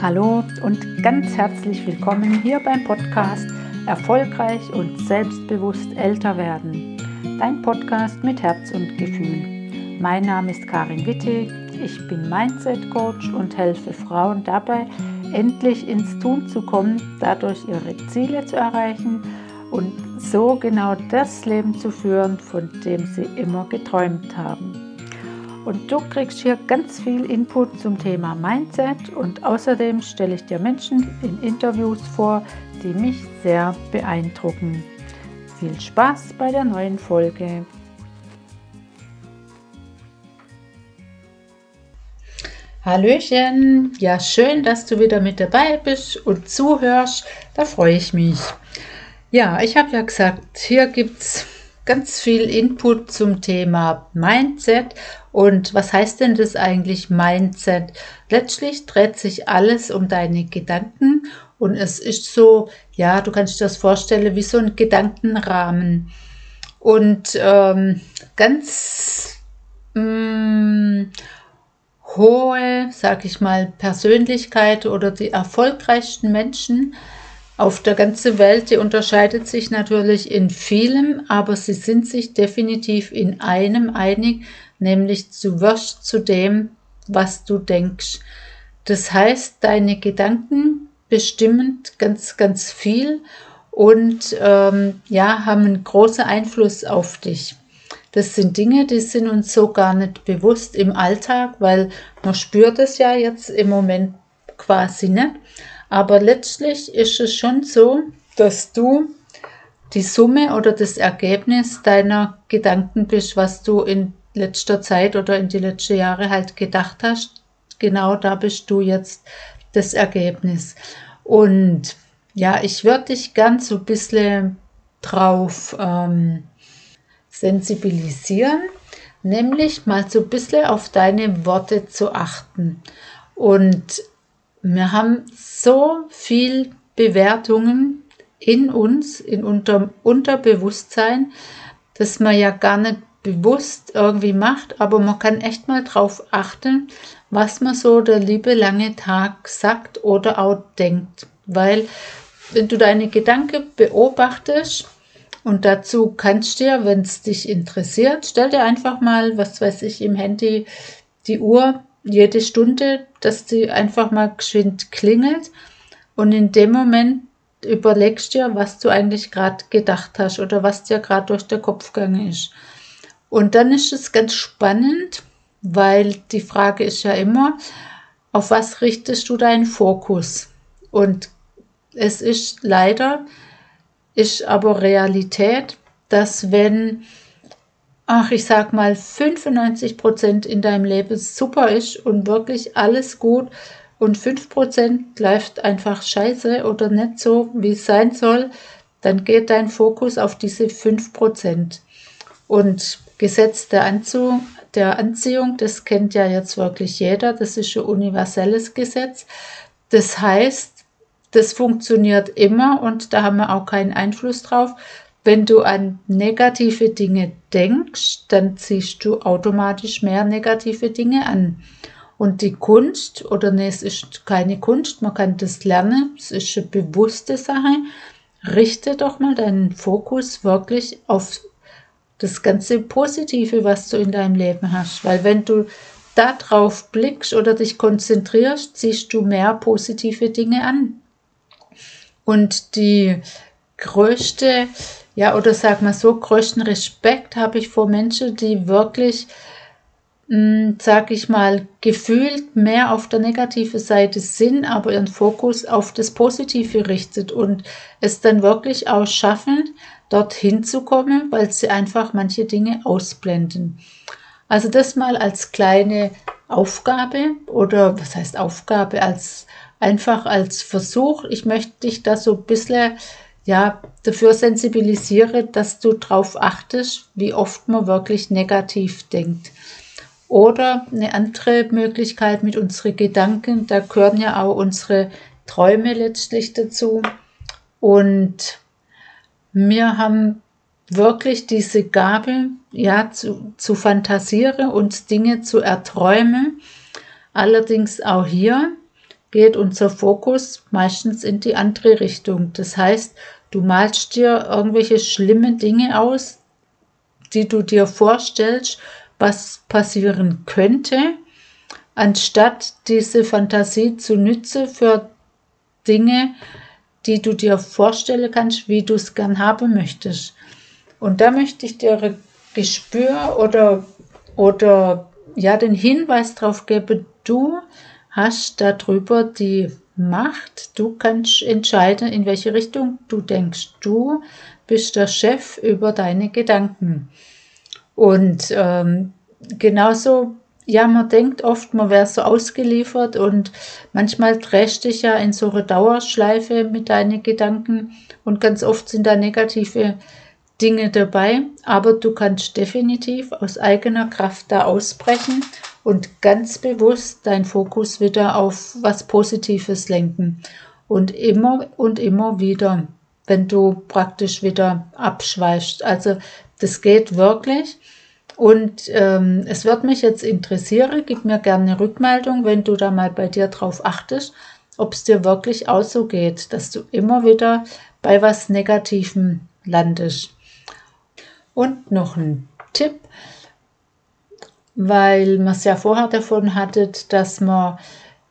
Hallo und ganz herzlich willkommen hier beim Podcast Erfolgreich und selbstbewusst älter werden. Dein Podcast mit Herz und Gefühl. Mein Name ist Karin Wittig, ich bin Mindset Coach und helfe Frauen dabei, endlich ins Tun zu kommen, dadurch ihre Ziele zu erreichen und so genau das Leben zu führen, von dem sie immer geträumt haben. Und du kriegst hier ganz viel Input zum Thema Mindset und außerdem stelle ich dir Menschen in Interviews vor, die mich sehr beeindrucken. Viel Spaß bei der neuen Folge. Hallöchen, ja schön, dass du wieder mit dabei bist und zuhörst, da freue ich mich. Ja, ich habe ja gesagt, hier gibt es ganz viel Input zum Thema Mindset. Und was heißt denn das eigentlich Mindset? Letztlich dreht sich alles um deine Gedanken und es ist so, ja, du kannst dir das vorstellen wie so ein Gedankenrahmen. Und ähm, ganz mh, mm, hohe, sag ich mal, Persönlichkeit oder die erfolgreichsten Menschen auf der ganzen Welt, die unterscheidet sich natürlich in vielem, aber sie sind sich definitiv in einem einig, nämlich du wirst zu dem, was du denkst. Das heißt, deine Gedanken bestimmen ganz, ganz viel und ähm, ja, haben einen großen Einfluss auf dich. Das sind Dinge, die sind uns so gar nicht bewusst im Alltag, weil man spürt es ja jetzt im Moment quasi nicht. Aber letztlich ist es schon so, dass du die Summe oder das Ergebnis deiner Gedanken bist, was du in letzter Zeit oder in die letzten Jahre halt gedacht hast. Genau da bist du jetzt das Ergebnis. Und ja, ich würde dich ganz so ein bisschen drauf ähm, sensibilisieren, nämlich mal so ein bisschen auf deine Worte zu achten. Und wir haben so viel Bewertungen in uns, in unserem Unterbewusstsein, dass man ja gar nicht bewusst irgendwie macht, aber man kann echt mal drauf achten, was man so der liebe lange Tag sagt oder auch denkt. Weil wenn du deine Gedanken beobachtest und dazu kannst du ja, wenn es dich interessiert, stell dir einfach mal, was weiß ich, im Handy die Uhr jede Stunde, dass die einfach mal geschwind klingelt und in dem Moment überlegst dir, was du eigentlich gerade gedacht hast oder was dir gerade durch den Kopf gegangen ist. Und dann ist es ganz spannend, weil die Frage ist ja immer, auf was richtest du deinen Fokus? Und es ist leider, ist aber Realität, dass wenn ach, ich sag mal, 95 Prozent in deinem Leben super ist und wirklich alles gut und 5 Prozent läuft einfach scheiße oder nicht so, wie es sein soll, dann geht dein Fokus auf diese 5 Prozent. Und Gesetz der, Anzu der Anziehung, das kennt ja jetzt wirklich jeder, das ist ein universelles Gesetz. Das heißt, das funktioniert immer und da haben wir auch keinen Einfluss drauf. Wenn du an negative Dinge denkst, dann ziehst du automatisch mehr negative Dinge an. Und die Kunst, oder nee, es ist keine Kunst, man kann das lernen, es ist eine bewusste Sache. Richte doch mal deinen Fokus wirklich auf das ganze Positive, was du in deinem Leben hast. Weil wenn du da drauf blickst oder dich konzentrierst, ziehst du mehr positive Dinge an. Und die größte ja, oder sag mal so, größten Respekt habe ich vor Menschen, die wirklich, mh, hm, sag ich mal, gefühlt mehr auf der negativen Seite sind, aber ihren Fokus auf das Positive richtet und es dann wirklich auch schaffen, dorthin zu kommen, weil sie einfach manche Dinge ausblenden. Also das mal als kleine Aufgabe oder was heißt Aufgabe, als einfach als Versuch. Ich möchte dich da so ein bisschen ja, dafür sensibilisiere, dass du darauf achtest, wie oft man wirklich negativ denkt. Oder eine andere Möglichkeit mit unseren Gedanken, da gehören ja auch unsere Träume letztlich dazu. Und wir haben wirklich diese Gabe, ja, zu, zu fantasieren und Dinge zu erträumen. Allerdings auch hier geht unser Fokus meistens in die andere Richtung. Das heißt, du malst dir irgendwelche schlimme Dinge aus, die du dir vorstellst, was passieren könnte, anstatt diese Fantasie zu nützen für Dinge, die du dir vorstellen kannst, wie du es gern haben möchtest. Und da möchte ich dir ein Gespür oder, oder ja, den Hinweis darauf geben, du hast darüber die Macht. Du kannst entscheiden, in welche Richtung du denkst. Du bist der Chef über deine Gedanken. Und ähm, genauso, ja, man denkt oft, man wäre so ausgeliefert und manchmal drehst dich ja in so eine Dauerschleife mit deinen Gedanken und ganz oft sind da negative Dinge dabei, aber du kannst definitiv aus eigener Kraft da ausbrechen und ganz bewusst dein Fokus wieder auf was Positives lenken. Und immer und immer wieder, wenn du praktisch wieder abschweißt. Also das geht wirklich. Und ähm, es wird mich jetzt interessieren, gib mir gerne eine Rückmeldung, wenn du da mal bei dir drauf achtest, ob es dir wirklich auch so geht, dass du immer wieder bei was Negativem landest. Und noch ein Tipp, weil man es ja vorher davon hattet, dass man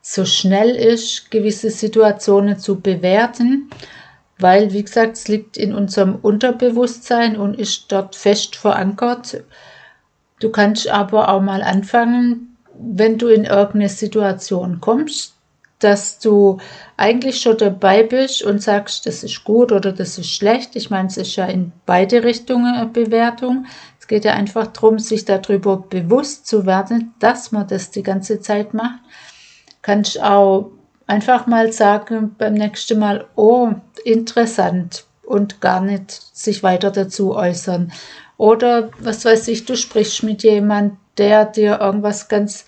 so schnell ist, gewisse Situationen zu bewerten, weil, wie gesagt, es liegt in unserem Unterbewusstsein und ist dort fest verankert. Du kannst aber auch mal anfangen, wenn du in irgendeine Situation kommst, dass du eigentlich schon dabei bist und sagst, das ist gut oder das ist schlecht. Ich meine, es ist ja in beide Richtungen eine Bewertung. Es geht ja einfach darum, sich darüber bewusst zu werden, dass man das die ganze Zeit macht. Kannst auch einfach mal sagen beim nächsten Mal, oh, interessant und gar nicht sich weiter dazu äußern. Oder was weiß ich, du sprichst mit jemand, der dir irgendwas ganz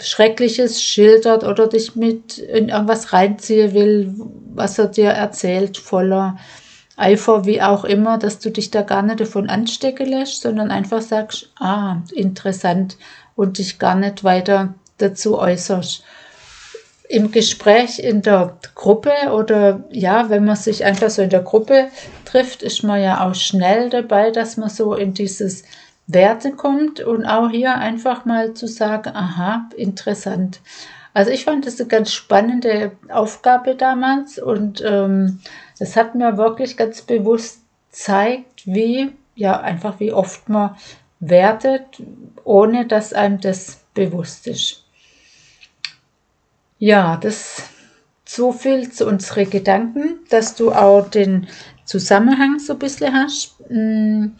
Schreckliches schildert oder dich mit in irgendwas reinziehen will, was er dir erzählt, voller Eifer, wie auch immer, dass du dich da gar nicht davon anstecken lässt, sondern einfach sagst, ah, interessant und dich gar nicht weiter dazu äußerst. Im Gespräch in der Gruppe oder ja, wenn man sich einfach so in der Gruppe trifft, ist man ja auch schnell dabei, dass man so in dieses Werte kommt und auch hier einfach mal zu sagen, aha, interessant. Also ich fand das eine ganz spannende Aufgabe damals und ähm, das hat mir wirklich ganz bewusst zeigt, wie, ja, einfach wie oft man wertet, ohne dass einem das bewusst ist. Ja, das so viel zu unseren Gedanken, dass du auch den Zusammenhang so ein bisschen hast. Hm,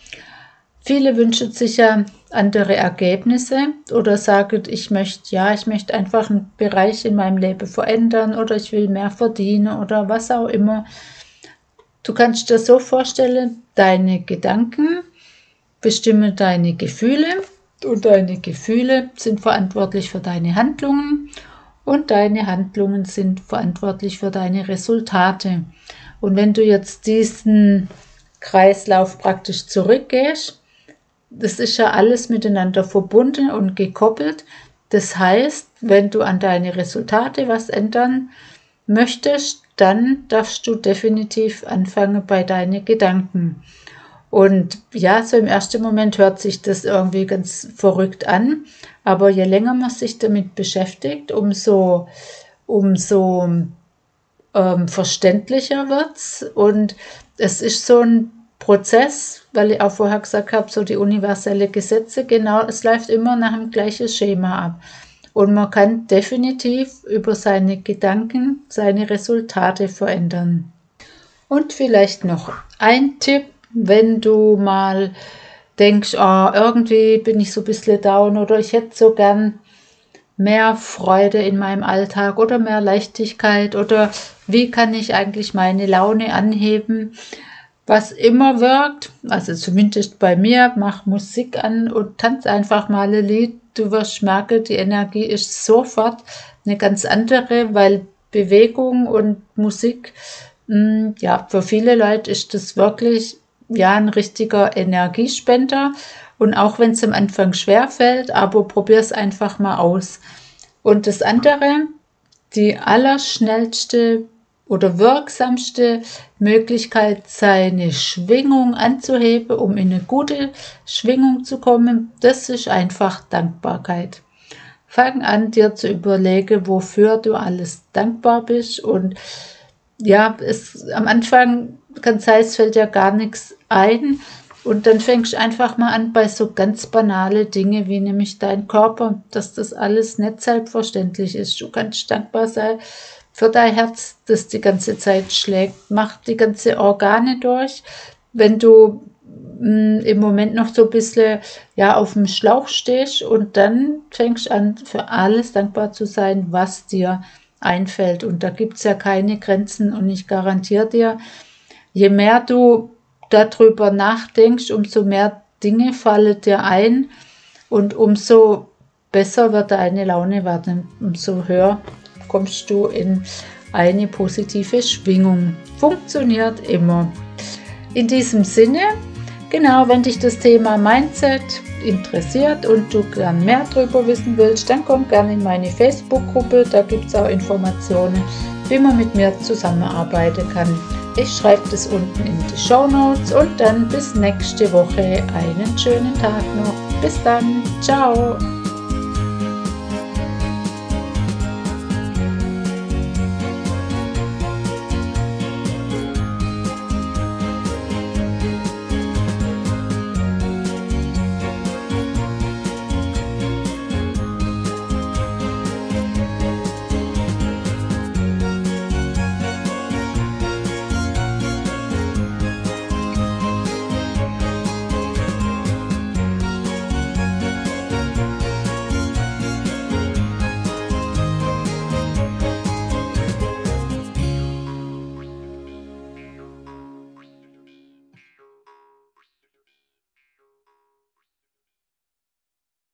viele wünschen sich ja andere Ergebnisse oder sagen, ich möchte, ja, ich möchte einfach einen Bereich in meinem Leben verändern oder ich will mehr verdienen oder was auch immer. Du kannst dir so vorstellen, deine Gedanken bestimmen deine Gefühle und deine Gefühle sind verantwortlich für deine Handlungen und deine Handlungen sind verantwortlich für deine Resultate. Und wenn du jetzt diesen Kreislauf praktisch zurückgehst, das ist ja alles miteinander verbunden und gekoppelt. Das heißt, wenn du an deine Resultate was ändern möchtest, dann darfst du definitiv anfangen bei deinen Gedanken. Und ja, so im ersten Moment hört sich das irgendwie ganz verrückt an, aber je länger man sich damit beschäftigt, umso, umso ähm, verständlicher wird's. Und es ist so ein Prozess, weil ich auch vorher gesagt habe, so die universelle Gesetze, genau, es läuft immer nach dem gleichen Schema ab. Und man kann definitiv über seine Gedanken seine Resultate verändern. Und vielleicht noch ein Tipp, wenn du mal denkst, oh, irgendwie bin ich so ein bisschen down oder ich hätte so gern mehr Freude in meinem Alltag oder mehr Leichtigkeit oder wie kann ich eigentlich meine Laune anheben? Was immer wirkt, also zumindest bei mir, mach Musik an und tanz einfach mal ein Lied du wirst merken, die Energie ist sofort eine ganz andere, weil Bewegung und Musik, mh, mm, ja, für viele Leute ist das wirklich ja ein richtiger Energiespender. Und auch wenn es am Anfang schwer fällt, aber probier es einfach mal aus. Und das andere, die allerschnellste oder wirksamste Möglichkeit, seine Schwingung anzuheben, um in eine gute Schwingung zu kommen, das ist einfach Dankbarkeit. Fang an, dir zu überlegen, wofür du alles dankbar bist. Und ja, es, am Anfang kann sein, es fällt ja gar nichts ein. Und dann fängst du einfach mal an bei so ganz banale Dinge wie nämlich dein Körper, dass das alles nicht selbstverständlich ist. Du kannst dankbar sein für dein Herz, das die ganze Zeit schlägt. Mach die ganze Organe durch. Wenn du mh, hm, im Moment noch so ein bisschen ja, auf dem Schlauch stehst und dann fängst an, für alles dankbar zu sein, was dir einfällt. Und da gibt es ja keine Grenzen und ich garantiere dir, je mehr du darüber nachdenkst, umso mehr Dinge fallen dir ein und umso besser wird deine Laune werden, umso höher kommst du in eine positive Schwingung. Funktioniert immer. In diesem Sinne, genau, wenn dich das Thema Mindset interessiert und du gern mehr darüber wissen willst, dann komm gerne in meine Facebook-Gruppe. Da gibt es auch Informationen, wie man mit mir zusammenarbeiten kann. Ich schreibe das unten in die Show Notes und dann bis nächste Woche einen schönen Tag noch. Bis dann. Ciao.